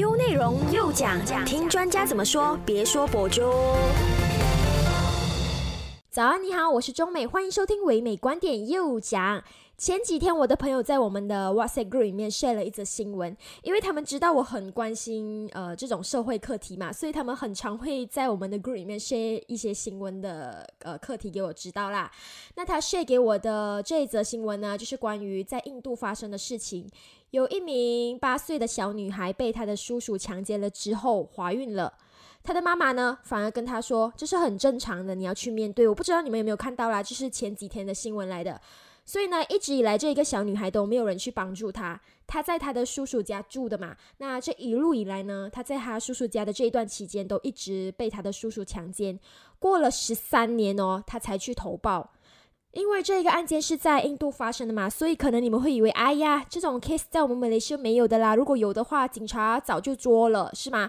优内容又讲，听专家怎么说，别说博主。早安，你好，我是中美，欢迎收听唯美观点又讲。前几天，我的朋友在我们的 WhatsApp group 里面 share 了一则新闻，因为他们知道我很关心呃这种社会课题嘛，所以他们很常会在我们的 group 里面 share 一些新闻的呃课题给我知道啦。那他 share 给我的这一则新闻呢，就是关于在印度发生的事情，有一名八岁的小女孩被她的叔叔强奸了之后怀孕了。她的妈妈呢，反而跟她说这是很正常的，你要去面对。我不知道你们有没有看到啦，就是前几天的新闻来的。所以呢，一直以来这一个小女孩都没有人去帮助她。她在她的叔叔家住的嘛，那这一路以来呢，她在她叔叔家的这一段期间都一直被她的叔叔强奸。过了十三年哦，她才去投报。因为这个案件是在印度发生的嘛，所以可能你们会以为，哎呀，这种 case 在我们马来西亚没有的啦。如果有的话，警察早就捉了，是吗？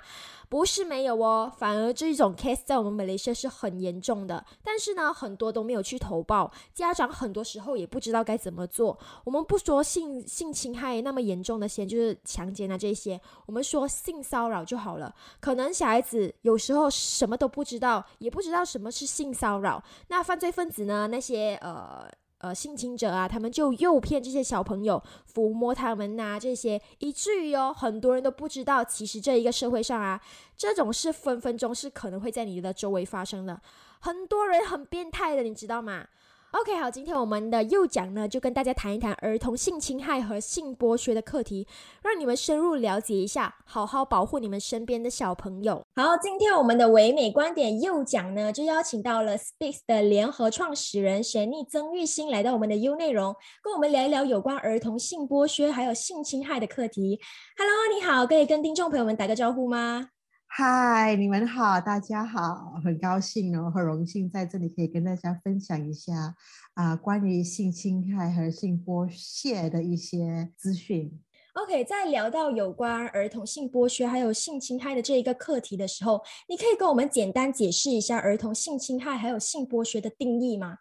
不是没有哦，反而这一种 case 在我们马来西亚是很严重的，但是呢，很多都没有去投报，家长很多时候也不知道该怎么做。我们不说性性侵害那么严重的先，就是强奸啊这些，我们说性骚扰就好了。可能小孩子有时候什么都不知道，也不知道什么是性骚扰，那犯罪分子呢？那些呃。呃，性侵者啊，他们就诱骗这些小朋友，抚摸他们呐，这些，以至于哦，很多人都不知道，其实这一个社会上啊，这种事分分钟是可能会在你的周围发生的，很多人很变态的，你知道吗？？OK，好，今天我们的右讲呢，就跟大家谈一谈儿童性侵害和性剥削的课题，让你们深入了解一下，好好保护你们身边的小朋友。好，今天我们的唯美观点右讲呢，就邀请到了 Space 的联合创始人神秘曾玉欣来到我们的 U 内容，跟我们聊一聊有关儿童性剥削还有性侵害的课题。Hello，你好，可以跟听众朋友们打个招呼吗？嗨，你们好，大家好，很高兴哦，很荣幸在这里可以跟大家分享一下啊，关于性侵害和性剥削的一些资讯。OK，在聊到有关儿童性剥削还有性侵害的这一个课题的时候，你可以跟我们简单解释一下儿童性侵害还有性剥削的定义吗？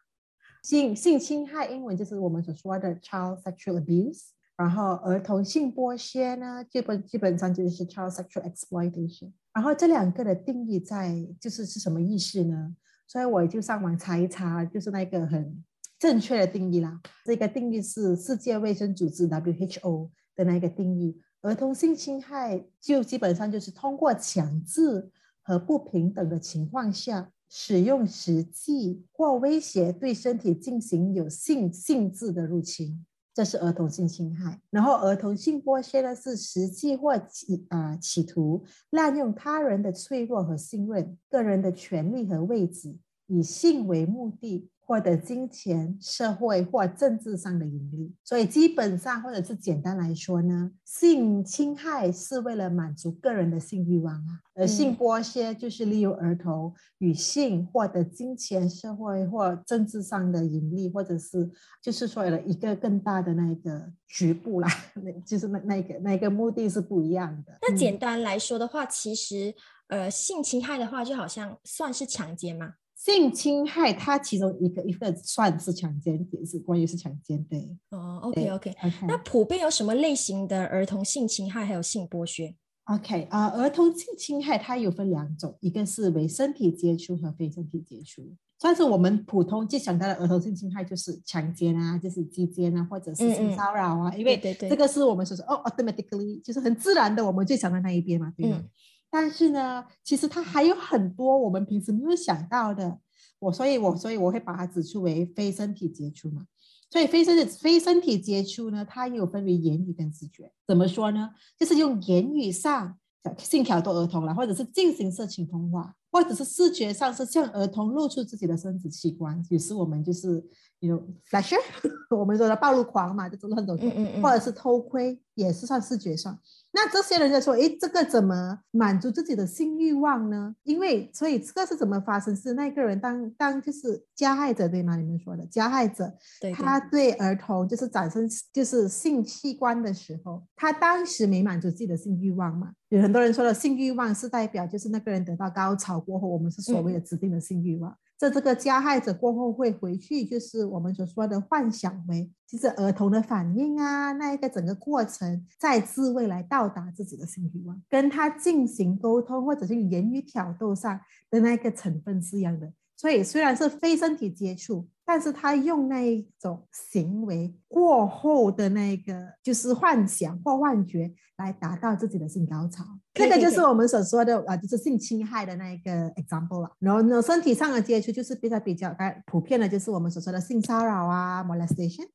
性性侵害英文就是我们所说的 child sexual abuse，然后儿童性剥削呢，基本基本上就是 child sexual exploitation。然后这两个的定义在就是是什么意思呢？所以我就上网查一查，就是那个很正确的定义啦。这个定义是世界卫生组织 WHO 的那个定义。儿童性侵害就基本上就是通过强制和不平等的情况下，使用实际或威胁对身体进行有性性质的入侵。这是儿童性侵害，然后儿童性剥削呢是实际或企啊企图滥用他人的脆弱和信任、个人的权利和位置，以性为目的。获得金钱、社会或政治上的盈利，所以基本上或者是简单来说呢，性侵害是为了满足个人的性欲望啊，而性剥削就是利用儿童与性获得金钱、社会或政治上的盈利，或者是就是说了一个更大的那个局部啦，那就是那那个那个目的是不一样的。那简单来说的话，其实呃，性侵害的话就好像算是强奸吗？性侵害，它其中一个一个算是强奸，也是关于是强奸，对。哦，OK OK。那普遍有什么类型的儿童性侵害还有性剥削？OK 啊，儿童性侵害它有分两种，一个是为身体接触和非身体接触。算是我们普通就想到的儿童性侵害就是强奸啊，就是鸡奸啊，或者是性骚扰啊，因为这个是我们说是哦，automatically 就是很自然的，我们就想到那一边嘛，对吗？但是呢，其实它还有很多我们平时没有想到的，我所以，我所以我会把它指出为非身体接触嘛。所以非身非身体接触呢，它也有分为言语跟视觉。怎么说呢？就是用言语上性挑逗儿童了，或者是进行色情通话，或者是视觉上是向儿童露出自己的生殖器官，于是我们就是有 flasher，我们说的暴露狂嘛，就做了很多，嗯嗯嗯，或者是偷窥，也是算视觉上。那这些人在说，诶，这个怎么满足自己的性欲望呢？因为，所以这个是怎么发生？是那个人当当就是加害者对吗？你们说的加害者，他对儿童就是产生就是性器官的时候，他当时没满足自己的性欲望嘛？有很多人说的性欲望是代表就是那个人得到高潮过后，我们是所谓的指定的性欲望。在这个加害者过后会回去，就是我们所说的幻想为，就是儿童的反应啊，那一个整个过程，再自慰来到达自己的性欲望，跟他进行沟通或者是言语挑逗上的那个成分是一样的。所以虽然是非身体接触，但是他用那一种行为过后的那个就是幻想或幻觉来达到自己的性高潮，这个就是我们所说的啊，就是性侵害的那一个 example 了。然后呢，身体上的接触就是比较比较普遍的，就是我们所说的性骚扰啊，molestation，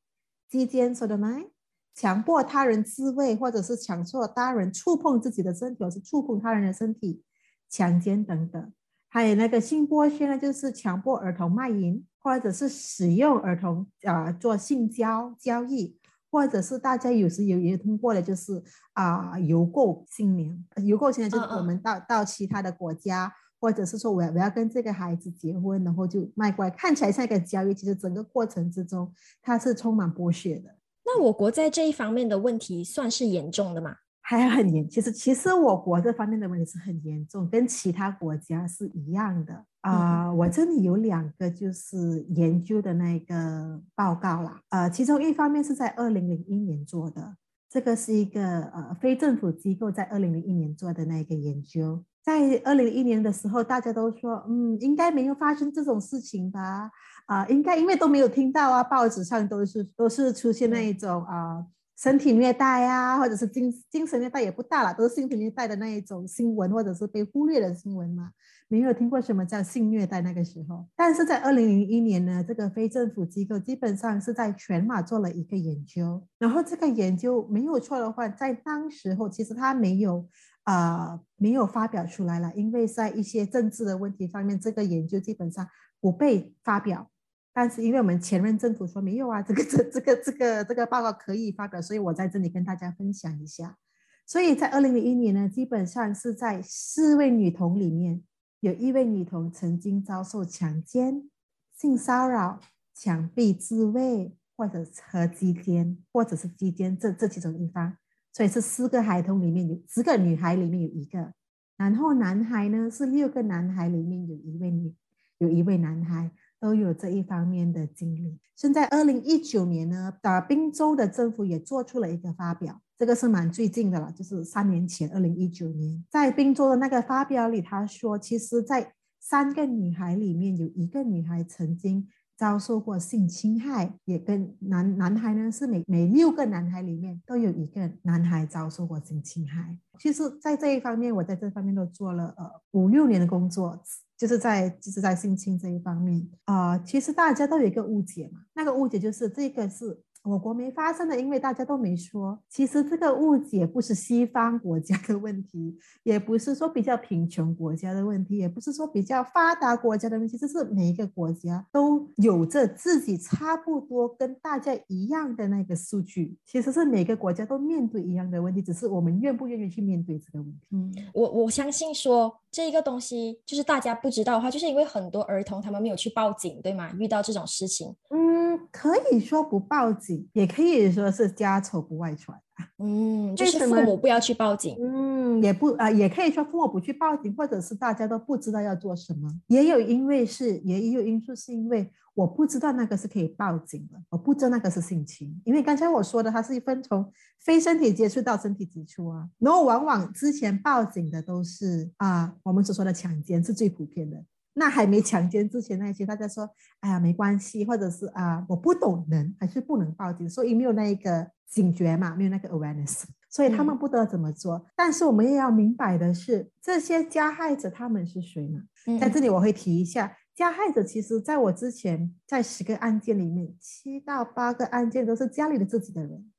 鸡奸 sodomy，强迫他人自慰或者是强迫他人触碰自己的身体，或是触碰他人的身体，强奸等等。还有那个性剥削呢，就是强迫儿童卖淫，或者是使用儿童啊做性交交易，或者是大家有时有也通过的，就是啊邮购新娘，邮购新娘就是我们到到其他的国家，或者是说我要我要跟这个孩子结婚，然后就卖过来，看起来像一个交易，其实整个过程之中它是充满剥削的。那我国在这一方面的问题算是严重的吗？还很严，其实其实我国这方面的问题是很严重，跟其他国家是一样的啊。我这里有两个就是研究的那个报告啦，呃，其中一方面是在二零零一年做的，这个是一个呃非政府机构在二零零一年做的那个研究，在二零零一年的时候，大家都说，嗯，应该没有发生这种事情吧？啊，应该因为都没有听到啊，报纸上都是都是出现那一种啊。身体虐待啊，或者是精精神虐待也不大了，都是性虐待的那一种新闻，或者是被忽略的新闻嘛。没有听过什么叫性虐待那个时候，但是在二零零一年呢，这个非政府机构基本上是在全马做了一个研究，然后这个研究没有错的话，在当时候其实他没有啊没有发表出来了，因为在一些政治的问题方面，这个研究基本上不被发表。但是因为我们前任政府说没有啊，这个这这个这个这个报告可以发表，所以我在这里跟大家分享一下。所以在二零零一年呢，基本上是在四位女童里面，有一位女童曾经遭受强奸、性骚扰、强逼自慰，或者和鸡奸，或者是鸡奸这这几种地方。所以是四个孩童里面有十个女孩里面有一个，然后男孩呢是六个男孩里面有一位女有一位男孩。都有这一方面的经历。现在二零一九年呢，打，滨州的政府也做出了一个发表，这个是蛮最近的了，就是三年前，二零一九年，在滨州的那个发表里，他说，其实，在三个女孩里面有一个女孩曾经遭受过性侵害，也跟男男孩呢是每每六个男孩里面都有一个男孩遭受过性侵害。其实，在这一方面，我在这方面都做了呃五六年的工作。就是在就是在性侵这一方面啊，其实大家都有一个误解嘛，那个误解就是这个是。我国没发生的，因为大家都没说。其实这个误解不是西方国家的问题，也不是说比较贫穷国家的问题，也不是说比较发达国家的问题，这是每一个国家都有着自己差不多跟大家一样的那个数据。其实是每个国家都面对一样的问题，只是我们愿不愿意去面对这个问题。嗯，我我相信说这一个东西就是大家不知道的话，就是因为很多儿童他们没有去报警，对吗？遇到这种事情，嗯。可以说不报警，也可以说是家丑不外传嗯，就是父母不要去报警。嗯，也不啊，也可以说父母不去报警，或者是大家都不知道要做什么。也有因为是，也有因素是因为我不知道那个是可以报警的，我不知道那个是性侵。因为刚才我说的，它是一分从非身体接触到身体接触啊。然后往往之前报警的都是啊，我们所说的强奸是最普遍的。那还没强奸之前那些，大家说，哎呀，没关系，或者是啊，我不懂人，还是不能报警，所以没有那一个警觉嘛，没有那个 awareness，所以他们不知道怎么做。但是我们也要明白的是，这些加害者他们是谁呢？在这里我会提一下，加害者其实在我之前在十个案件里面，七到八个案件都是家里的自己的人。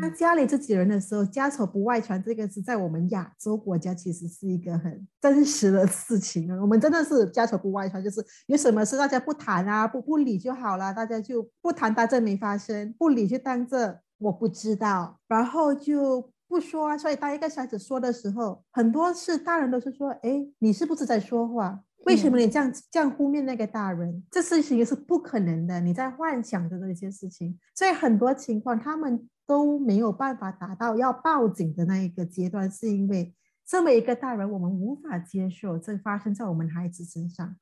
他家里自己人的时候，家丑不外传，这个是在我们亚洲国家其实是一个很真实的事情啊。我们真的是家丑不外传，就是有什么事大家不谈啊，不不理就好了，大家就不谈，当这没发生；不理就当这我不知道，然后就不说啊。所以当一个小孩子说的时候，很多是大人都是说：“哎，你是不是在说话？为什么你这样这样污蔑那个大人？这事情是不可能的，你在幻想着这些事情。”所以很多情况他们。都没有办法达到要报警的那一个阶段，是因为身为一个大人，我们无法接受这发生在我们孩子身上，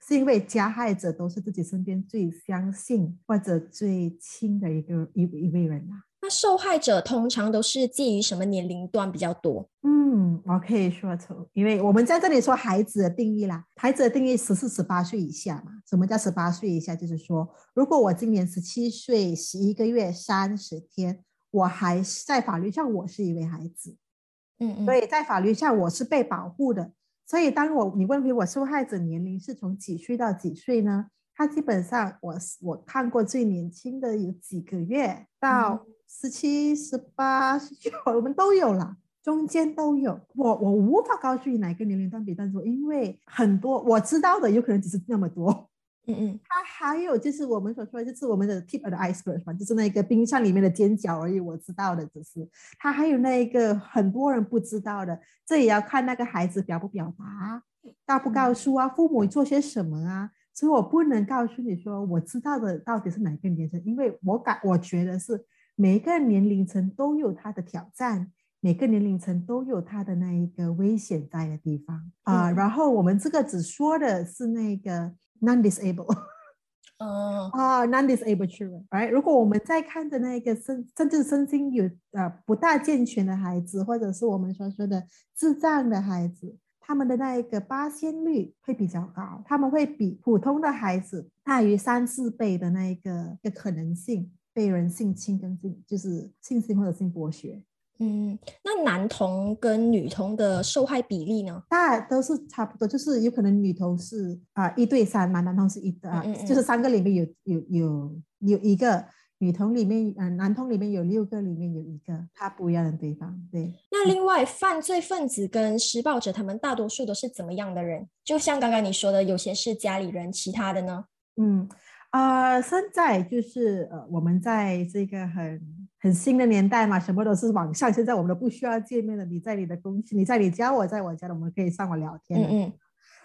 是因为加害者都是自己身边最相信或者最亲的一个一一位人啊。那受害者通常都是介于什么年龄段比较多？嗯，我可以说从，因为我们在这里说孩子的定义啦，孩子的定义十四、十八岁以下嘛。什么叫十八岁以下？就是说，如果我今年十七岁十一个月三十天，我还在法律上我是一位孩子，嗯嗯，所以在法律上我是被保护的。所以，当我你问回我受害者年龄是从几岁到几岁呢？他基本上，我我看过最年轻的有几个月到十七、十八、十九，我们都有了，中间都有。我我无法告诉你哪个年龄段比较多，因为很多我知道的有可能只是那么多。嗯嗯，它还有就是我们所说的，就是我们的 tip of the iceberg 嘛，就是那个冰箱里面的尖角而已。我知道的只是，它还有那一个很多人不知道的，这也要看那个孩子表不表达，告不告诉啊，父母做些什么啊。所以我不能告诉你说我知道的到底是哪个年龄层，因为我感我觉得是每一个年龄层都有它的挑战，每个年龄层都有它的那一个危险在的地方啊。然后我们这个只说的是那个。Non-disabled，哦啊，non-disabled children，right？如果我们在看着那个身甚至身心有呃不大健全的孩子，或者是我们所说的智障的孩子，他们的那一个八仙率会比较高，他们会比普通的孩子大于三四倍的那一个的可能性被人性侵跟性就是性侵或者性剥削。嗯，那男童跟女童的受害比例呢？大都是差不多，就是有可能女童是啊一对三嘛，男童是一啊，就是三个里面有有有有一个女童里面，嗯，男童里面有六个里面有一个，他不一样的地方。对。那另外，犯罪分子跟施暴者，他们大多数都是怎么样的人？就像刚刚你说的，有些是家里人，其他的呢？嗯。啊，现在就是呃，我们在这个很很新的年代嘛，什么都是网上。现在我们都不需要见面了，你在你的公司，你在你家，我在我家的，我们可以上网聊天。嗯嗯。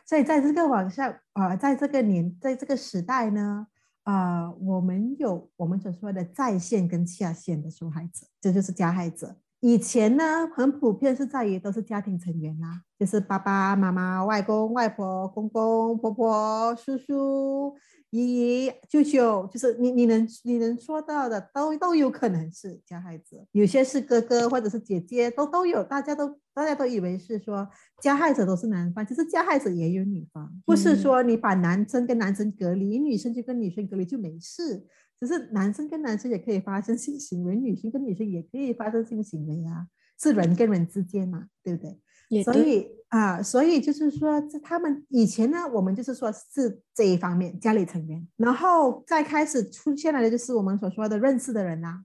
所以在这个网上啊，在这个年，在这个时代呢，啊，我们有我们所说的在线跟下线的受害者，这就是加害者。以前呢，很普遍是在于都是家庭成员啦，就是爸爸妈妈、外公外婆、公公婆婆、叔叔。姨姨、舅舅，就是你，你能你能说到的，都都有可能是加害者。有些是哥哥或者是姐姐，都都有。大家都大家都以为是说加害者都是男方，其实加害者也有女方。不是说你把男生跟男生隔离，女生就跟女生隔离就没事。只是男生跟男生也可以发生性行为，女生跟女生也可以发生性行为啊，是人跟人之间嘛，对不对？所以啊，所以就是说，在他们以前呢，我们就是说是这一方面家里成员，然后再开始出现了的就是我们所说的认识的人呐。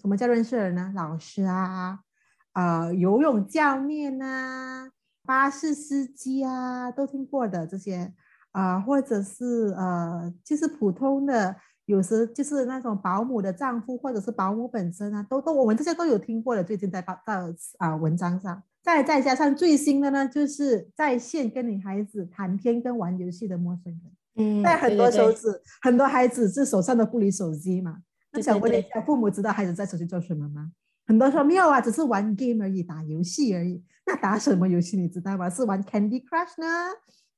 什么叫认识的人呢？老师啊，呃，游泳教练呐，巴士司机啊，都听过的这些啊，或者是呃，就是普通的，有时就是那种保姆的丈夫，或者是保姆本身啊，都都我们这些都有听过的。最近在报到啊文章上。再再加上最新的呢，就是在线跟你孩子谈天跟玩游戏的陌生人。嗯，在很多手指，很多孩子是手上都不离手机嘛。那想问一下，父母知道孩子在手机做什么吗？很多说没有啊，只是玩 game 而已，打游戏而已。那打什么游戏你知道吗？是玩 Candy Crush 呢，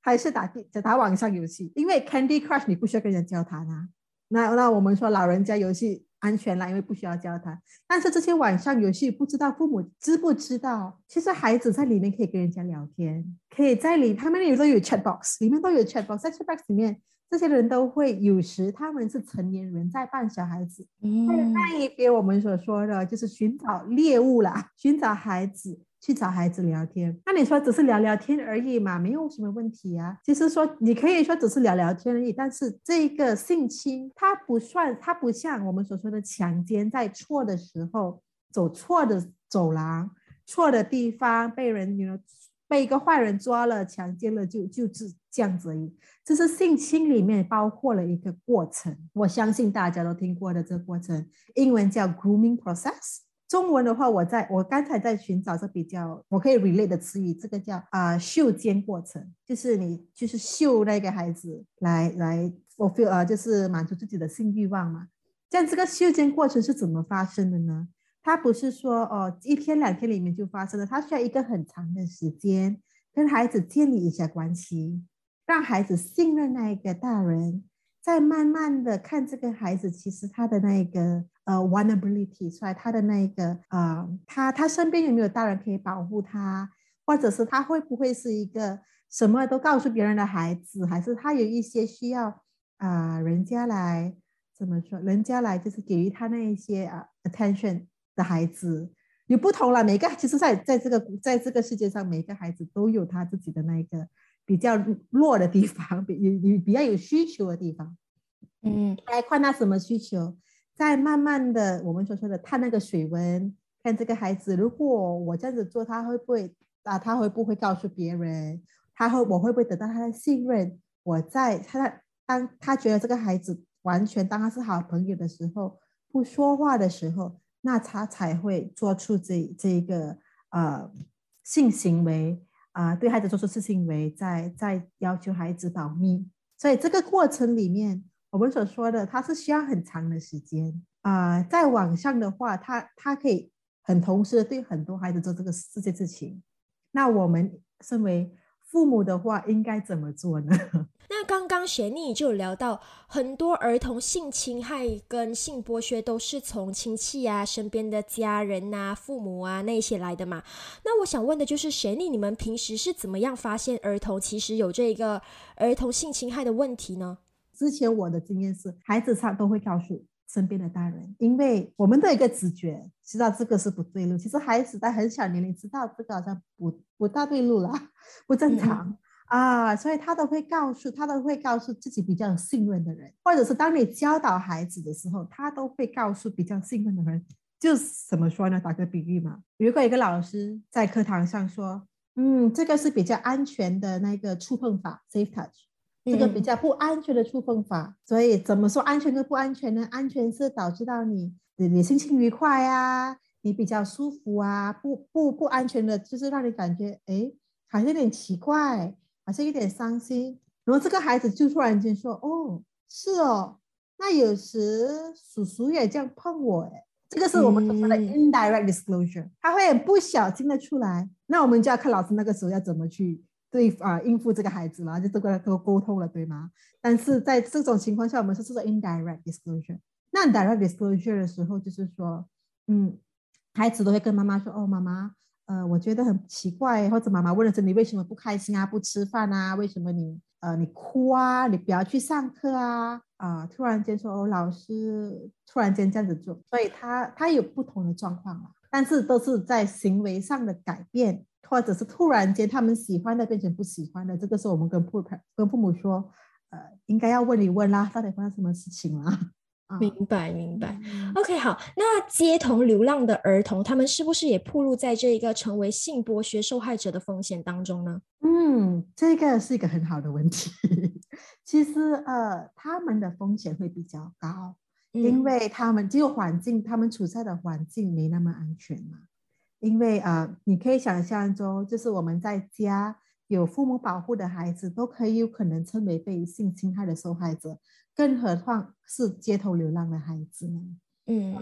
还是打地打网上游戏？因为 Candy Crush 你不需要跟人交谈啊。那那我们说老人家游戏。安全啦，因为不需要交谈。但是这些网上游戏，不知道父母知不知道？其实孩子在里面可以跟人家聊天，可以在里，他们里都有 chat box，里面都有 chat box，在 chat box 里面，这些人都会有时他们是成年人在扮小孩子。嗯，那一边我们所说的就是寻找猎物啦，寻找孩子。去找孩子聊天，那你说只是聊聊天而已嘛，没有什么问题啊。其实说你可以说只是聊聊天而已，但是这个性侵它不算，它不像我们所说的强奸，在错的时候走错的走廊、错的地方被人被一个坏人抓了、强奸了，就就是这样子而已。这是性侵里面包括了一个过程，我相信大家都听过的这个过程，英文叫 grooming process。中文的话，我在我刚才在寻找这比较我可以 relate 的词语，这个叫啊秀奸过程，就是你就是秀那个孩子来来 fulfill 啊，就是满足自己的性欲望嘛。像这个秀奸过程是怎么发生的呢？它不是说哦一天两天里面就发生了，它需要一个很长的时间跟孩子建立一下关系，让孩子信任那一个大人，再慢慢的看这个孩子，其实他的那个呃 vulnerability 出来，他的那一个啊，他他身边有没有大人可以保护他，或者是他会不会是一个什么都告诉别人的孩子，还是他有一些需要啊，人家来怎么说，人家来就是给予他那一些啊 attention 的孩子。有不同了，每个其实，在在这个在这个世界上，每个孩子都有他自己的那一个比较弱的地方，比有有比较有需求的地方。嗯，来看他什么需求，再慢慢的我们所说的探那个水温，看这个孩子，如果我这样子做，他会不会啊？他会不会告诉别人？他会我会不会得到他的信任？我在他在当他觉得这个孩子完全当他是好朋友的时候，不说话的时候。那他才会做出这这一个呃性行为啊，对孩子做出性行为，在在要求孩子保密，所以这个过程里面，我们所说的，它是需要很长的时间啊。在网上的话，他他可以很同时对很多孩子做这个这件事情。那我们身为父母的话，应该怎么做呢？那刚刚学妮就聊到，很多儿童性侵害跟性剥削都是从亲戚啊、身边的家人呐、父母啊那些来的嘛。那我想问的就是，学妮，你们平时是怎么样发现儿童其实有这个儿童性侵害的问题呢？之前我的经验是，孩子他都会告诉身边的大人，因为我们的一个直觉知道这个是不对路。其实孩子在很小年龄知道这个好像不不大对路了，不正常。啊，所以他都会告诉他都会告诉自己比较信任的人，或者是当你教导孩子的时候，他都会告诉比较信任的人。就怎么说呢？打个比喻嘛，如果一个老师在课堂上说，嗯，这个是比较安全的那个触碰法，safe touch，这个比较不安全的触碰法。所以怎么说安全跟不安全呢？安全是导致到你你你心情愉快啊，你比较舒服啊，不不不安全的，就是让你感觉哎，好像有点奇怪。好像有点伤心，然后这个孩子就突然间说：“哦，是哦，那有时叔叔也这样碰我，哎，这个是我们所说的 indirect disclosure，他会很不小心的出来，那我们就要看老师那个时候要怎么去对啊应付这个孩子了，就这个沟沟通了，对吗？但是在这种情况下，我们是说 indirect disclosure，那 direct disclosure 的时候，就是说，嗯，孩子都会跟妈妈说：哦，妈妈。”呃，我觉得很奇怪，或者妈妈问了是你为什么不开心啊？不吃饭啊？为什么你呃你哭啊？你不要去上课啊？啊，突然间说哦，老师突然间这样子做，所以他他有不同的状况了，但是都是在行为上的改变，或者是突然间他们喜欢的变成不喜欢的，这个时候我们跟父跟父母说，呃，应该要问一问啦，到底发生什么事情啦？明白明白，OK 好。那街头流浪的儿童，他们是不是也暴露在这一个成为性剥削受害者的风险当中呢？嗯，这个是一个很好的问题。其实呃，他们的风险会比较高，因为他们这个环境，他们处在的环境没那么安全嘛。因为啊，你可以想象中，就是我们在家有父母保护的孩子，都可以有可能成为被性侵害的受害者。更何况是街头流浪的孩子呢？嗯，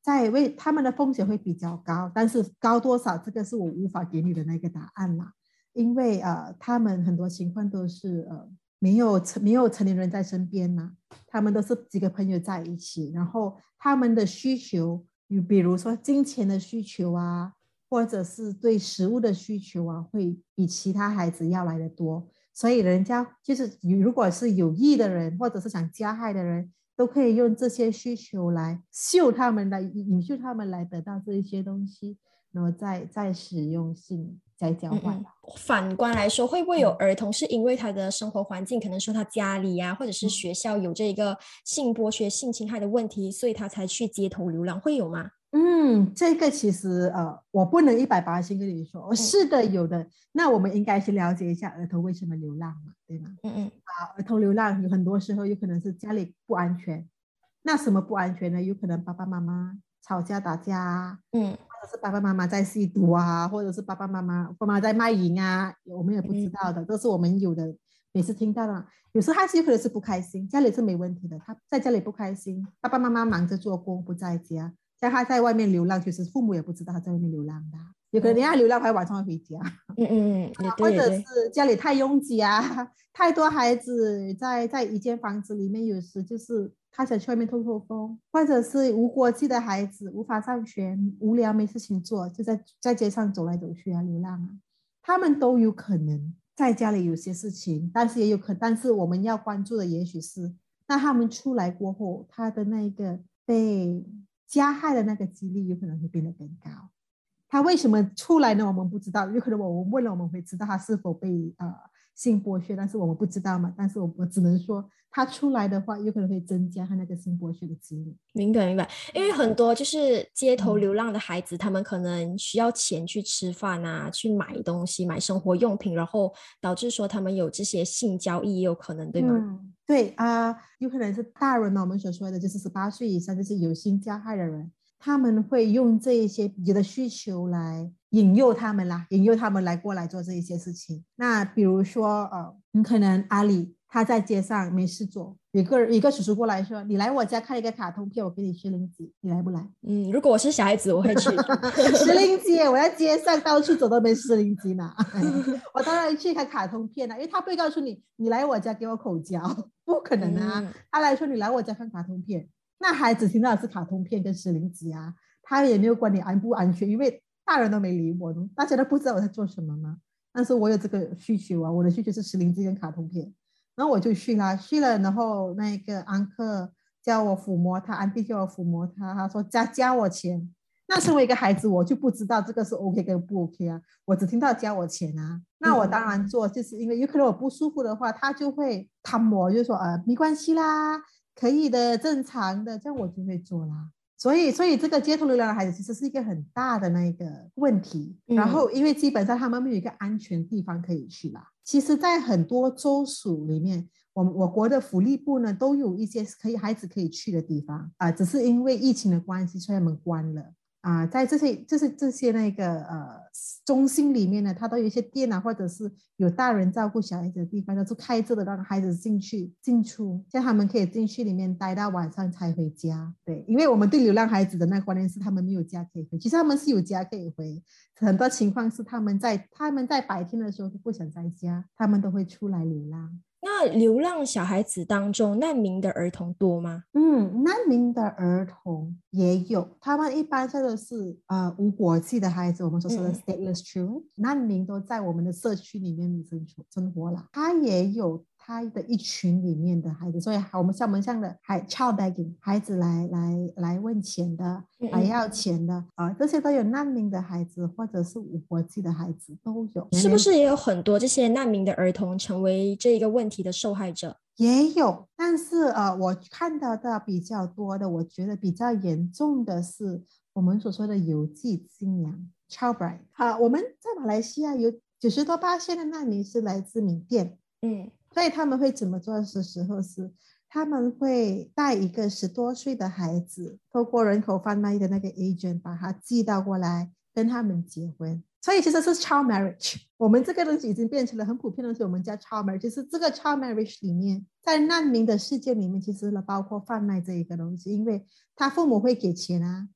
在为他们的风险会比较高，但是高多少，这个是我无法给你的那个答案啦。因为呃，他们很多情况都是呃没有成没有成年人在身边嘛，他们都是几个朋友在一起，然后他们的需求，你比如说金钱的需求啊，或者是对食物的需求啊，会比其他孩子要来的多。所以人家就是，如果是有意的人，或者是想加害的人，都可以用这些需求来秀他们，来引诱他们来得到这一些东西，然后再再使用性再交换。反观来说，会不会有儿童是因为他的生活环境，可能说他家里呀，或者是学校有这个性剥削、性侵害的问题，所以他才去街头流浪，会有吗？嗯，这个其实呃，我不能一百八十跟你说，哦是的，有的。那我们应该去了解一下儿童为什么流浪嘛，对吗？嗯嗯。啊，儿童流浪有很多时候有可能是家里不安全。那什么不安全呢？有可能爸爸妈妈吵架打架，嗯，或者是爸爸妈妈在吸毒啊，或者是爸爸妈妈爸妈在卖淫啊，我们也不知道的，都是我们有的。每次听到了，有时候还是有可能是不开心，家里是没问题的，他在家里不开心，爸爸妈妈忙着做工不在家。像他在外面流浪，其实父母也不知道他在外面流浪的。有可能人家流浪还晚上会回家，嗯嗯嗯，或者是家里太拥挤啊，太多孩子在在一间房子里面，有时就是他想去外面透透风，或者是无国际的孩子无法上学，无聊没事情做，就在在街上走来走去啊，流浪啊，他们都有可能在家里有些事情，但是也有可，但是我们要关注的也许是，那他们出来过后，他的那个被加害的那个几率有可能会变得更高。他为什么出来呢？我们不知道，有可能我们问了，我们会知道他是否被呃性剥削，但是我们不知道嘛。但是我我只能说，他出来的话，有可能会增加他那个性剥削的几率。明白明白，因为很多就是街头流浪的孩子，他们可能需要钱去吃饭啊，去买东西、买生活用品，然后导致说他们有这些性交易，也有可能对吗？嗯，对啊，有可能是大人呢，我们所说的就是十八岁以上，就是有性加害的人。他们会用这一些别的需求来引诱他们啦，引诱他们来过来做这一些事情。那比如说，呃，你可能阿里他在街上没事做，一个一个叔叔过来说：“你来我家看一个卡通片，我给你十零几，你来不来？”嗯，如果我是小孩子，我会去。十零几，我在街上到处走都没十零几呢。我当然去看卡通片了，因为他不会告诉你，你来我家给我口交，不可能啊。他来说，你来我家看卡通片。那孩子听到的是卡通片跟失灵机啊，他也没有管你安不安全，因为大人都没理我，大家都不知道我在做什么吗。但是我有这个需求啊，我的需求是失灵机跟卡通片，然后我就去了，去了，然后那个安克叫我抚摸他，安迪叫我抚摸他，他说加加我钱。那身为一个孩子，我就不知道这个是 OK 跟不 OK 啊，我只听到加我钱啊，那我当然做，就是因为有可能我不舒服的话，他就会贪我，就说呃没关系啦。可以的，正常的，这样我就会做啦。所以，所以这个街头流浪的孩子其实是一个很大的那个问题。然后，因为基本上他们没有一个安全地方可以去啦。其实，在很多州属里面，我我国的福利部呢都有一些可以孩子可以去的地方啊，只是因为疫情的关系，所以他们关了。啊，在这些、这些、这些那个呃中心里面呢，它都有一些店啊，或者是有大人照顾小孩子的地方，都是开着的，让孩子进去进出，叫他们可以进去里面待到晚上才回家。对，因为我们对流浪孩子的那个观念是，他们没有家可以回，其实他们是有家可以回，很多情况是他们在他们在白天的时候都不想在家，他们都会出来流浪。那流浪小孩子当中，难民的儿童多吗？嗯，难民的儿童也有，他们一般说的是呃无国籍的孩子，我们所说的 stateless children。难民都在我们的社区里面生存生活了，他也有。他的一群里面的孩子，所以我们像我们这样的孩 child begging 孩子来来来问钱的，来要钱的啊，这些都有难民的孩子，或者是无国籍的孩子都有。是不是也有很多这些难民的儿童成为这一个问题的受害者？也有，但是呃，我看到的比较多的，我觉得比较严重的是我们所说的邮寄新娘 child bride。好，我们在马来西亚有九十多八线的难民是来自缅甸，嗯。所以他们会怎么做的时候是，他们会带一个十多岁的孩子，透过人口贩卖的那个 agent 把他寄到过来跟他们结婚。所以其实是 child marriage。我们这个东西已经变成了很普遍的东西，我们叫 child marriage。就是这个 child marriage 里面，在难民的世界里面，其实呢包括贩卖这一个东西，因为他父母会给钱啊，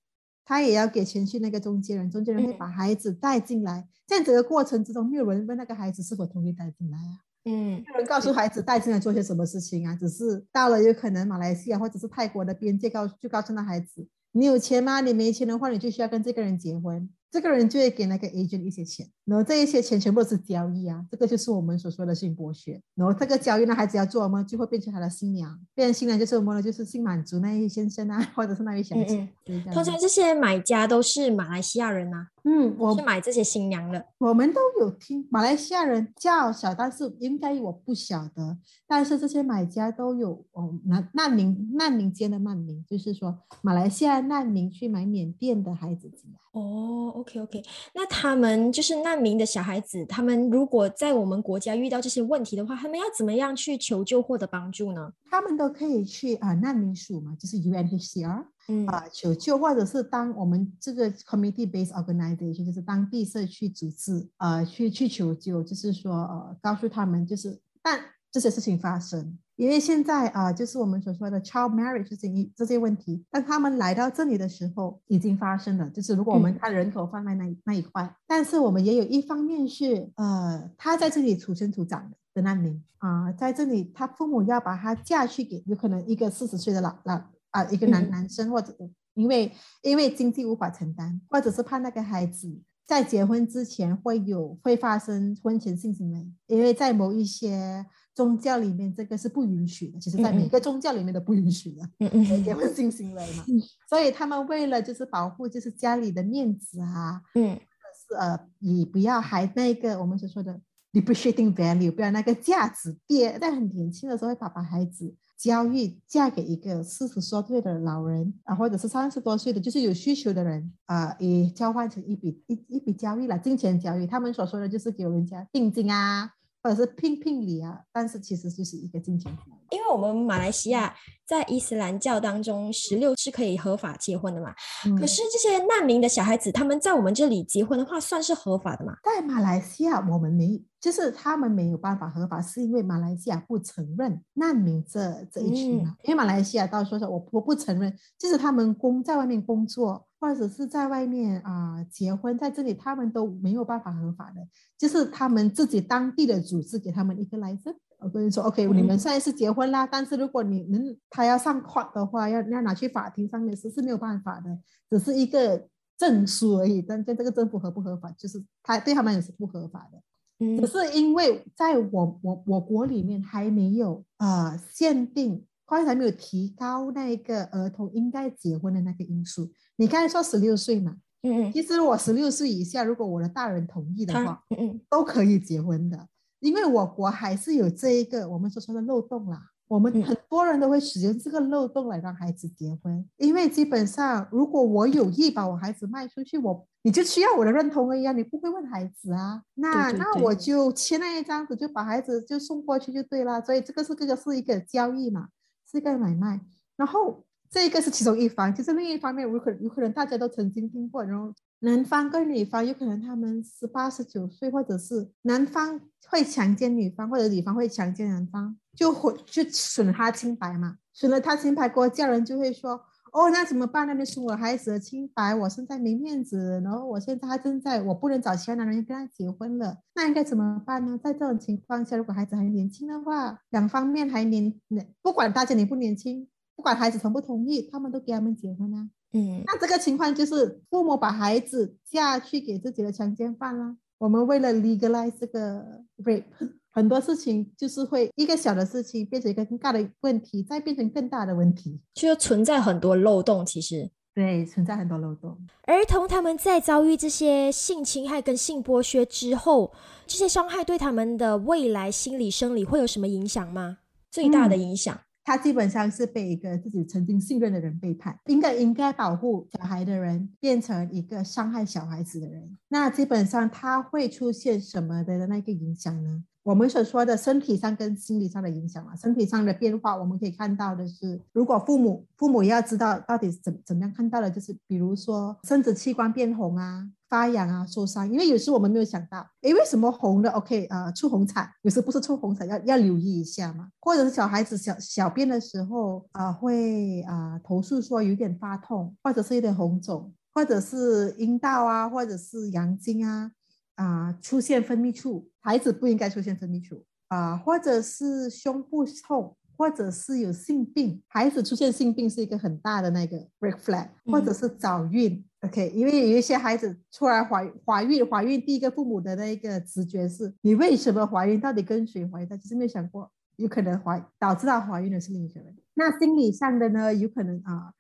他也要给钱去那个中间人，中间人会把孩子带进来，这样整个过程之中，没有人问那个孩子是否同意带进来啊。嗯，有人告诉孩子带进来做些什么事情啊？只是到了有可能马来西亚或者是泰国的边界，告就告诉那孩子，你有钱吗？你没钱的话，你就需要跟这个人结婚。这个人就会给那个 agent 一些钱，然后这一些钱全部都是交易啊，这个就是我们所说的性剥削。然后这个交易呢，孩子要做吗？就会变成他的新娘，变成新娘就是什么呢？就是性满足那一先生啊，或者是那位小姐。通常这些买家都是马来西亚人呐。嗯，我是买这些新娘的。我们都有听马来西亚人叫小，但是应该我不晓得。但是这些买家都有哦，难难民难民间的难民，就是说马来西亚难民去买缅甸的孩子进来。哦，OK OK，那他们就是难民的小孩子，他们如果在我们国家遇到这些问题的话，他们要怎么样去求救获得帮助呢？他们都可以去啊难民署嘛，就是 UNHCR。嗯啊，求救，或者是当我们这个 community-based organization，就是当地社区组织，呃，去去求救，就是说，呃，告诉他们，就是，但这些事情发生。因为现在啊，就是我们所说的 child marriage 这些这些问题，当他们来到这里的时候，已经发生了。就是如果我们看人口贩卖那那一块，但是我们也有一方面是，呃，他在这里土生土长的的难民啊，在这里他父母要把他嫁去给有可能一个四十岁的老老啊一个男男生，或者因为因为经济无法承担，或者是怕那个孩子在结婚之前会有会发生婚前性行为，因为在某一些。宗教里面这个是不允许的，其实在每个宗教里面都不允许的，嗯嗯，结婚性行为嘛。所以他们为了就是保护就是家里的面子啊，嗯，是呃，你不要还那个我们所说的 depreciating value，不要那个价值跌，在很年轻的时候会把把孩子交易嫁给一个四十多岁的老人啊，或者是三十多岁的就是有需求的人啊，以交换成一笔一一笔交易了，金钱交易。他们所说的就是给人家定金啊。或者是聘聘礼啊，但是其实就是一个金钱。因为我们马来西亚在伊斯兰教当中，十六是可以合法结婚的嘛。可是这些难民的小孩子，他们在我们这里结婚的话，算是合法的嘛？在马来西亚，我们没，就是他们没有办法合法，是因为马来西亚不承认难民这这一群啊。因为马来西亚到说说，我我不承认，就是他们工在外面工作。或者是在外面啊结婚，在这里他们都没有办法合法的，就是他们自己当地的组织给他们一个来证。我跟你说，OK，你们现在是结婚啦，但是如果你们他要上 court 的话，要要拿去法庭上面是是没有办法的，只是一个证书而已。但在这个政府合不合法，就是他对他们也是不合法的。嗯，只是因为在我我我国里面还没有啊限定。刚才没有提高那个儿童应该结婚的那个因素。你刚才说十六岁嘛，嗯嗯，其实我十六岁以下，如果我的大人同意的话，嗯嗯，都可以结婚的。因为我国还是有这一个我们所说的漏洞啦。我们很多人都会使用这个漏洞来让孩子结婚，因为基本上，如果我有意把我孩子卖出去，我你就需要我的认同而已啊，你不会问孩子啊，那那我就签那一张纸，就把孩子就送过去就对了。所以这个是这个是一个交易嘛。是一个买卖，然后这个是其中一方，其实另一方面，有可有可能大家都曾经听过，然后男方跟女方有可能他们十八十九岁，或者是男方会强奸女方，或者女方会强奸男方，就会就损他清白嘛，损了他清白，过家人就会说，哦，那怎么办？那你损我孩子的清白，我现在没面子，然后我现在他正在，我不能找其他男人跟他结婚了，那应该怎么办呢？在这种情况下，如果孩子还年轻的话，两方面还年，不管大家年不年轻。不管孩子同不同意，他们都给他们结婚啊。嗯，那这个情况就是父母把孩子嫁去给自己的强奸犯了。我们为了 legalize 这个 rape，很多事情就是会一个小的事情变成一个更大的问题，再变成更大的问题，就存在很多漏洞。其实，对，存在很多漏洞。儿童他们在遭遇这些性侵害跟性剥削之后，这些伤害对他们的未来心理生理会有什么影响吗？最大的影响。他基本上是被一个自己曾经信任的人背叛，应该应该保护小孩的人变成一个伤害小孩子的人，那基本上他会出现什么的那个影响呢？我们所说的身体上跟心理上的影响啊，身体上的变化，我们可以看到的是，如果父母父母要知道到底怎怎么样看到的，就是比如说生殖器官变红啊、发痒啊、受伤，因为有时我们没有想到，诶，为什么红的？OK 啊，出红疹，有时不是出红疹，要要留意一下嘛。或者是小孩子小小便的时候啊，会啊投诉说有点发痛，或者是有点红肿，或者是阴道啊，或者是阳茎啊。啊，出现分泌处，孩子不应该出现分泌处啊，或者是胸部痛，或者是有性病，孩子出现性病是一个很大的那个 red flag，或者是早孕，OK，因为有一些孩子出来怀怀孕，怀孕第一个父母的那个直觉是，你为什么怀孕？到底跟谁怀孕？他其实没有想过，有可能怀导致他怀孕的是另一个人。那心理上的呢，有可能啊。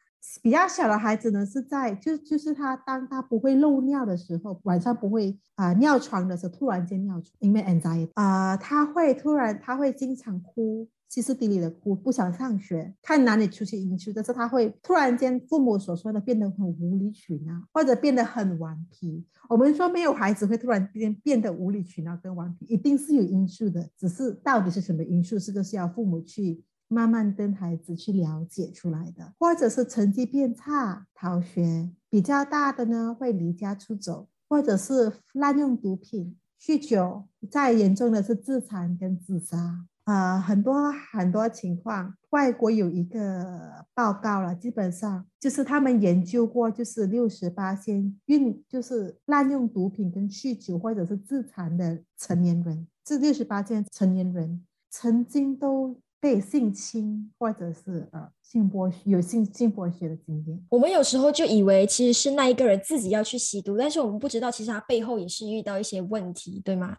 比较小的孩子呢，是在就就是他当他不会漏尿的时候，晚上不会啊尿床的时候，突然间尿床，因为 anxiety 啊，他会突然他会经常哭，歇斯底里的哭，不想上学，看哪里出现因素，但是他会突然间父母所说的变得很无理取闹，或者变得很顽皮。我们说没有孩子会突然间变得无理取闹跟顽皮，一定是有因素的，只是到底是什么因素，这个是要父母去。慢慢跟孩子去了解出来的，或者是成绩变差、逃学，比较大的呢会离家出走，或者是滥用毒品、酗酒，再严重的是自残跟自杀。呃，很多很多情况，外国有一个报告了，基本上就是他们研究过，就是六十八线运，就是滥用毒品跟酗酒或者是自残的成年人，这六十八线成年人曾经都。被性侵或者是呃性剥削有性性剥削的经验，我们有时候就以为其实是那一个人自己要去吸毒，但是我们不知道其实他背后也是遇到一些问题，对吗？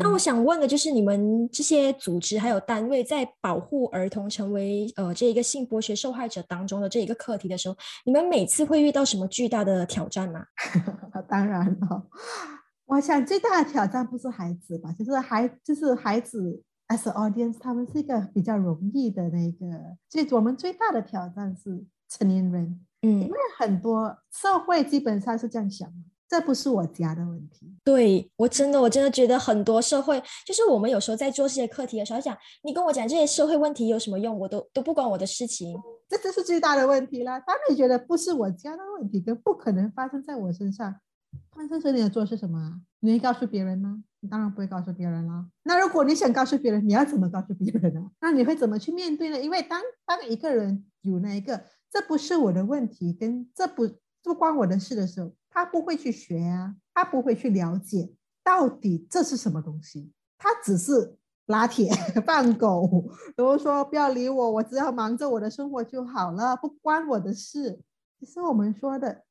那我想问的就是你们这些组织还有单位在保护儿童成为呃这一个性剥削受害者当中的这一个课题的时候，你们每次会遇到什么巨大的挑战吗？当然了，我想最大的挑战不是孩子吧，就是孩就是孩子。As audience，他们是一个比较容易的那个，所以我们最大的挑战是成年人，嗯，因为很多社会基本上是这样想，这不是我家的问题。对我真的，我真的觉得很多社会，就是我们有时候在做这些课题的时候，讲你跟我讲这些社会问题有什么用，我都都不关我的事情，这就是最大的问题了。他们觉得不是我家的问题，跟不可能发生在我身上。他生生你的做是什么？你会告诉别人吗？你当然不会告诉别人了。那如果你想告诉别人，你要怎么告诉别人呢？那你会怎么去面对呢？因为当当一个人有那一个这不是我的问题，跟这不不关我的事的时候，他不会去学啊，他不会去了解到底这是什么东西。他只是拉铁 放狗，然后说不要理我，我只要忙着我的生活就好了，不关我的事。其实我们说的。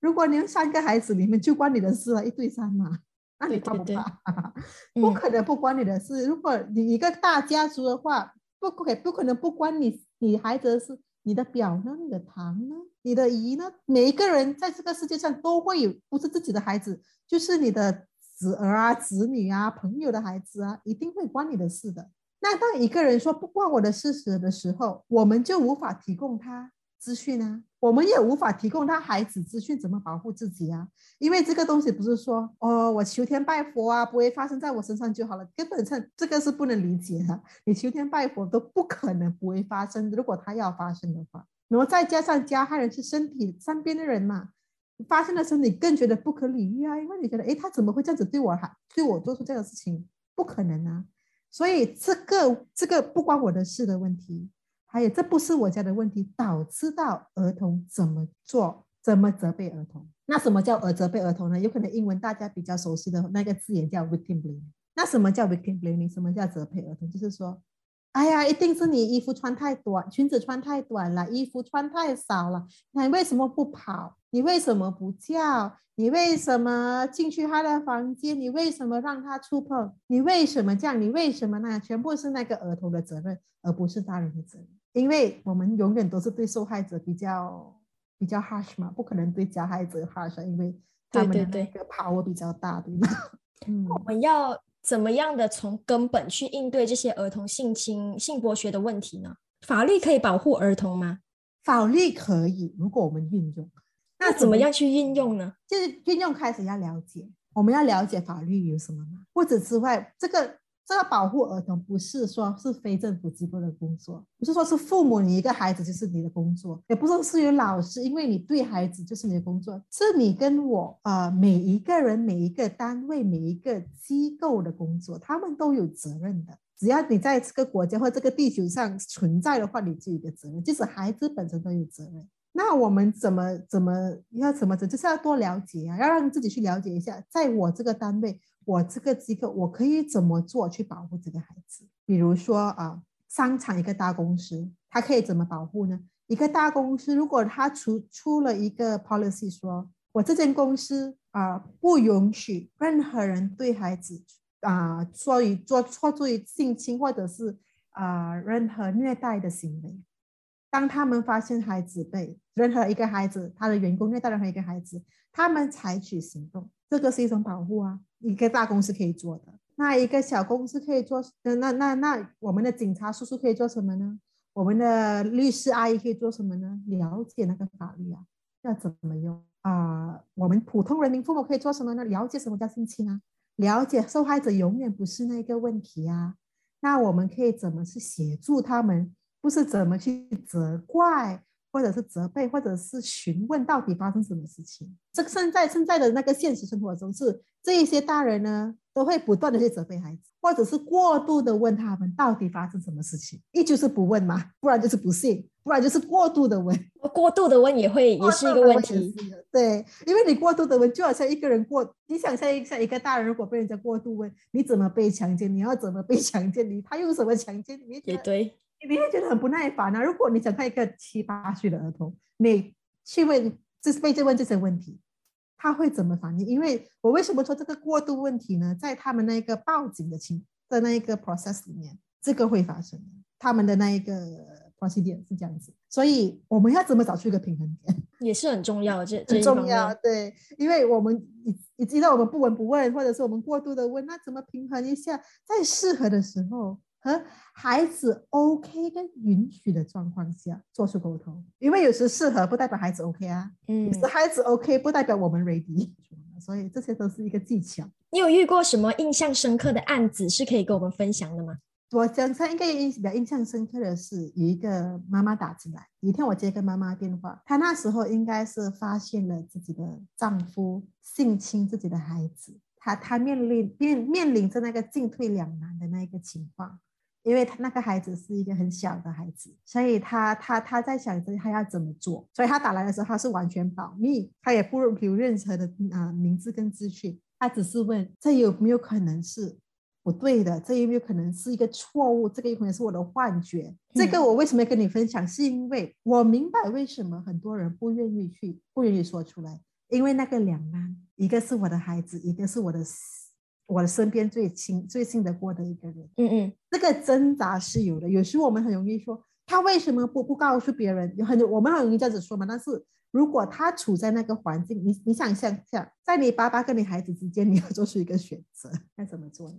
如果你有三个孩子，里面就关你的事了，一对三嘛，那你怕 不怕？不可能不关你的事。如果你一个大家族的话，不可不可能不关你你孩子的事。你的表呢？你的堂呢？你的姨呢？每一个人在这个世界上都会有，不是自己的孩子，就是你的子儿啊、子女啊、朋友的孩子啊，一定会关你的事的。那当一个人说不关我的事实的时候，我们就无法提供他。资讯啊，我们也无法提供他孩子资讯怎么保护自己啊，因为这个东西不是说哦，我求天拜佛啊，不会发生在我身上就好了，根本上这个是不能理解的。你求天拜佛都不可能不会发生，如果他要发生的话，然后再加上加害人是身体身边的人嘛，发生的时候你更觉得不可理喻啊，因为你觉得哎，他怎么会这样子对我还对我做出这样的事情？不可能啊，所以这个这个不关我的事的问题。还有，这不是我家的问题，导致到儿童怎么做，怎么责备儿童？那什么叫儿责备儿童呢？有可能英文大家比较熟悉的那个字眼叫 victim blaming。那什么叫 victim blaming？什么叫责备儿童？就是说，哎呀，一定是你衣服穿太短，裙子穿太短了，衣服穿太少了。那你为什么不跑？你为什么不叫？你为什么进去他的房间？你为什么让他触碰？你为什么这样？你为什么那样？全部是那个儿童的责任，而不是大人的责任。因为我们永远都是对受害者比较比较 harsh 嘛，不可能对加害者 harsh，因为他们的那个 power 比较大，对吗？嗯，我们要怎么样的从根本去应对这些儿童性侵、性剥削的问题呢？法律可以保护儿童吗？法律可以，如果我们运用，那怎么样去运用呢？就是运用开始要了解，我们要了解法律有什么吗？或者之外，这个。这个保护儿童不是说是非政府机构的工作，不是说是父母你一个孩子就是你的工作，也不是是有老师，因为你对孩子就是你的工作，是你跟我啊每一个人、每一个单位、每一个机构的工作，他们都有责任的。只要你在这个国家或这个地球上存在的话，你就有个责任，即使孩子本身都有责任。那我们怎么怎么要怎么着，就是要多了解啊，要让自己去了解一下，在我这个单位。我这个机构，我可以怎么做去保护这个孩子？比如说啊，商场一个大公司，它可以怎么保护呢？一个大公司如果它出出了一个 policy，说我这间公司啊不允许任何人对孩子啊做以做错做于性侵或者是啊任何虐待的行为，当他们发现孩子被任何一个孩子他的员工虐待任何一个孩子，他们采取行动，这个是一种保护啊。一个大公司可以做的，那一个小公司可以做，那那那我们的警察叔叔可以做什么呢？我们的律师阿姨可以做什么呢？了解那个法律啊，要怎么用啊？我们普通人民父母可以做什么呢？了解什么叫性侵啊？了解受害者永远不是那个问题啊。那我们可以怎么去协助他们？不是怎么去责怪，或者是责备，或者是询问到底发生什么事情。这个现在现在的那个现实生活中是这一些大人呢，都会不断的去责备孩子，或者是过度的问他们到底发生什么事情，一就是不问嘛，不然就是不信，不然就是过度的问。过度的问也会也是一个问题。对，因为你过度的问，就好像一个人过，你想象一下，一个大人如果被人家过度问，你怎么被强奸？你要怎么被 强奸？你他用什么强奸？你也对。你会觉得很不耐烦啊！如果你想看一个七八岁的儿童，你去问，就是被问这些问题，他会怎么反应？因为我为什么说这个过度问题呢？在他们那一个报警的情的那一个 process 里面，这个会发生的。他们的那一个 procedure 是这样子，所以我们要怎么找出一个平衡点，也是很重要。这很重要，对，因为我们你你知道我们不闻不问，或者是我们过度的问，那怎么平衡一下，在适合的时候。和孩子 OK 跟允许的状况下做出沟通，因为有时适合不代表孩子 OK 啊，嗯，是孩子 OK 不代表我们 ready，所以这些都是一个技巧。你有遇过什么印象深刻的案子是可以跟我们分享的吗？我刚才应该印比较印象深刻的是，有一个妈妈打进来，有一天我接个妈妈电话，她那时候应该是发现了自己的丈夫性侵自己的孩子，她她面临面面临着那个进退两难的那一个情况。因为他那个孩子是一个很小的孩子，所以他他他在想着他要怎么做，所以他打来的时候他是完全保密，他也不留任何的啊名字跟资讯，他只是问这有没有可能是不对的，这有没有可能是一个错误，这个有可能是我的幻觉。这个我为什么要跟你分享？是因为我明白为什么很多人不愿意去，不愿意说出来，因为那个两难，一个是我的孩子，一个是我的。我的身边最亲、最信得过的一个人，嗯嗯，这个挣扎是有的。有时我们很容易说，他为什么不不告诉别人？有很多我们很容易这样子说嘛。但是如果他处在那个环境，你你想象下，在你爸爸跟你孩子之间，你要做出一个选择，该怎么做呢？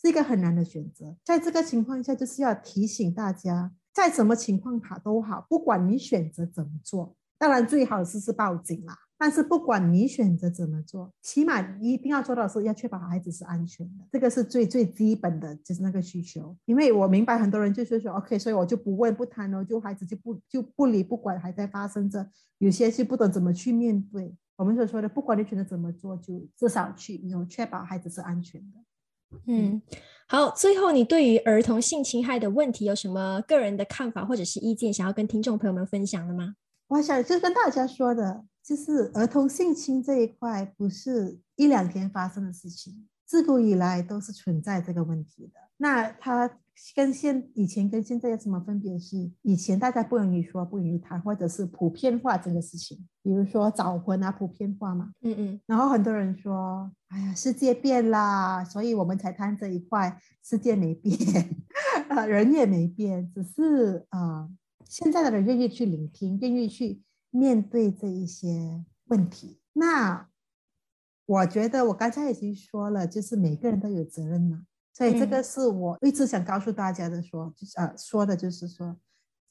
是一个很难的选择。在这个情况下，就是要提醒大家，在什么情况下都好，不管你选择怎么做，当然最好是是报警啦。但是不管你选择怎么做，起码一定要做到的是要确保孩子是安全的，这个是最最基本的，就是那个需求。因为我明白很多人就是说，OK，所以我就不问不谈了，就孩子就不就不理不管，还在发生着，有些是不懂怎么去面对。我们所说的，不管你选择怎么做，就至少去有确保孩子是安全的。嗯，好，最后你对于儿童性侵害的问题有什么个人的看法或者是意见，想要跟听众朋友们分享的吗？我想就跟大家说的。就是儿童性侵这一块，不是一两天发生的事情，自古以来都是存在这个问题的。那它跟现以前跟现在有什么分别？是以前大家不容易说，不容易谈，或者是普遍化这个事情，比如说早婚啊，普遍化嘛。嗯嗯。然后很多人说，哎呀，世界变啦，所以我们才谈这一块。世界没变，啊，人也没变，只是啊，现在的人愿意去聆听，愿意去。面对这一些问题，那我觉得我刚才已经说了，就是每个人都有责任嘛，所以这个是我一直想告诉大家的，说就是呃说的就是说，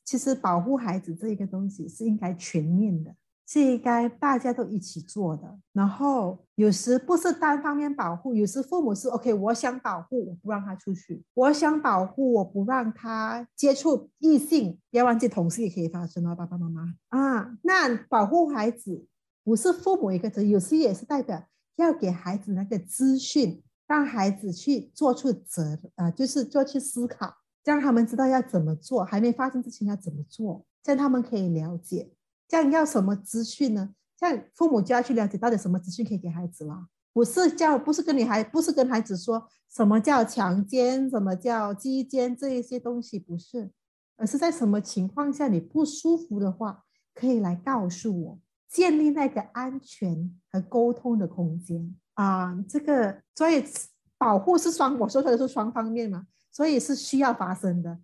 其实保护孩子这一个东西是应该全面的。是应该大家都一起做的，然后有时不是单方面保护，有时父母是 OK，我想保护，我不让他出去；我想保护，我不让他接触异性。不要忘记，同事也可以发生哦，爸爸妈妈啊。那保护孩子不是父母一个责任，有时也是代表要给孩子那个资讯，让孩子去做出责啊，就是做去思考，让他们知道要怎么做，还没发生之前要怎么做，这样他们可以了解。这样要什么资讯呢？像父母就要去了解到底什么资讯可以给孩子啦，不是叫不是跟你孩不是跟孩子说什么叫强奸，什么叫鸡奸这一些东西不是，而是在什么情况下你不舒服的话，可以来告诉我，建立那个安全和沟通的空间啊。这个所以保护是双，我说出来是双方面嘛，所以是需要发生的。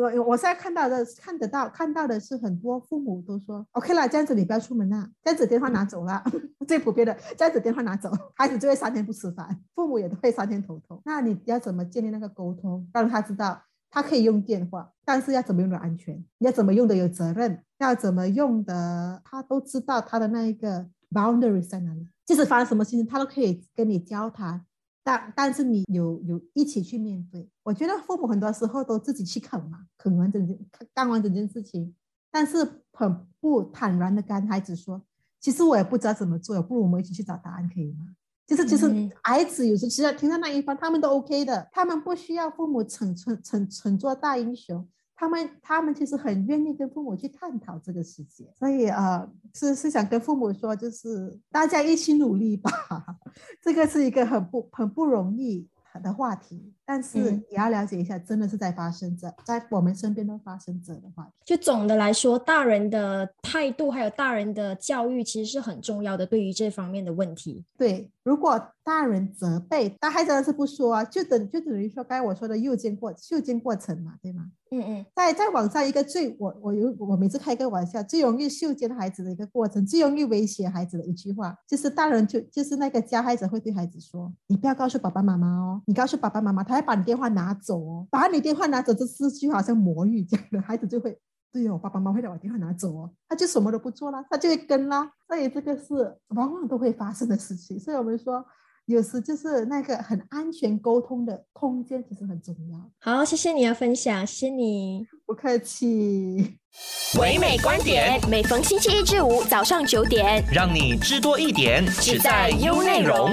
我我现在看到的看得到看到的是很多父母都说 OK 了，这样子你不要出门了，这样子电话拿走了，最普遍的这样子电话拿走，孩子就会三天不吃饭，父母也都会三天头痛。那你要怎么建立那个沟通，让他知道他可以用电话，但是要怎么用的安全，要怎么用的有责任，要怎么用的他都知道他的那一个 boundary 在哪里，即使发生什么事情，他都可以跟你交谈。但但是你有有一起去面对，我觉得父母很多时候都自己去啃嘛，啃完整件干完整件事情，但是很不坦然的跟孩子说，其实我也不知道怎么做，不如我们一起去找答案，可以吗？就是其实孩子有时其实听到那一方，他们都 OK 的，他们不需要父母逞逞逞逞做大英雄。他们他们其实很愿意跟父母去探讨这个世界，所以呃是是想跟父母说，就是大家一起努力吧，这个是一个很不很不容易。的话题，但是也要了解一下，真的是在发生着，在我们身边都发生着的话题。就总的来说，大人的态度还有大人的教育，其实是很重要的。对于这方面的问题，对，如果大人责备，那孩子是不说啊，就等就等于说刚才我说的诱奸过诱奸过程嘛，对吗？嗯嗯，在在网上一个最我我有我每次开个玩笑，最容易秀奸孩子的一个过程，最容易威胁孩子的一句话，就是大人就就是那个加害者会对孩子说：“你不要告诉爸爸妈妈哦，你告诉爸爸妈妈，他会把你电话拿走哦，把你电话拿走，这四句好像魔语这样的，孩子就会对哦，爸爸妈妈会把电话拿走哦，他就什么都不做了，他就会跟啦，所以这个是往往都会发生的事情，所以我们说。有时就是那个很安全沟通的空间，其实很重要。好，谢谢你的分享，谢谢你，不客气。唯美观点，每逢星期一至五早上九点，让你知多一点，只在优内容。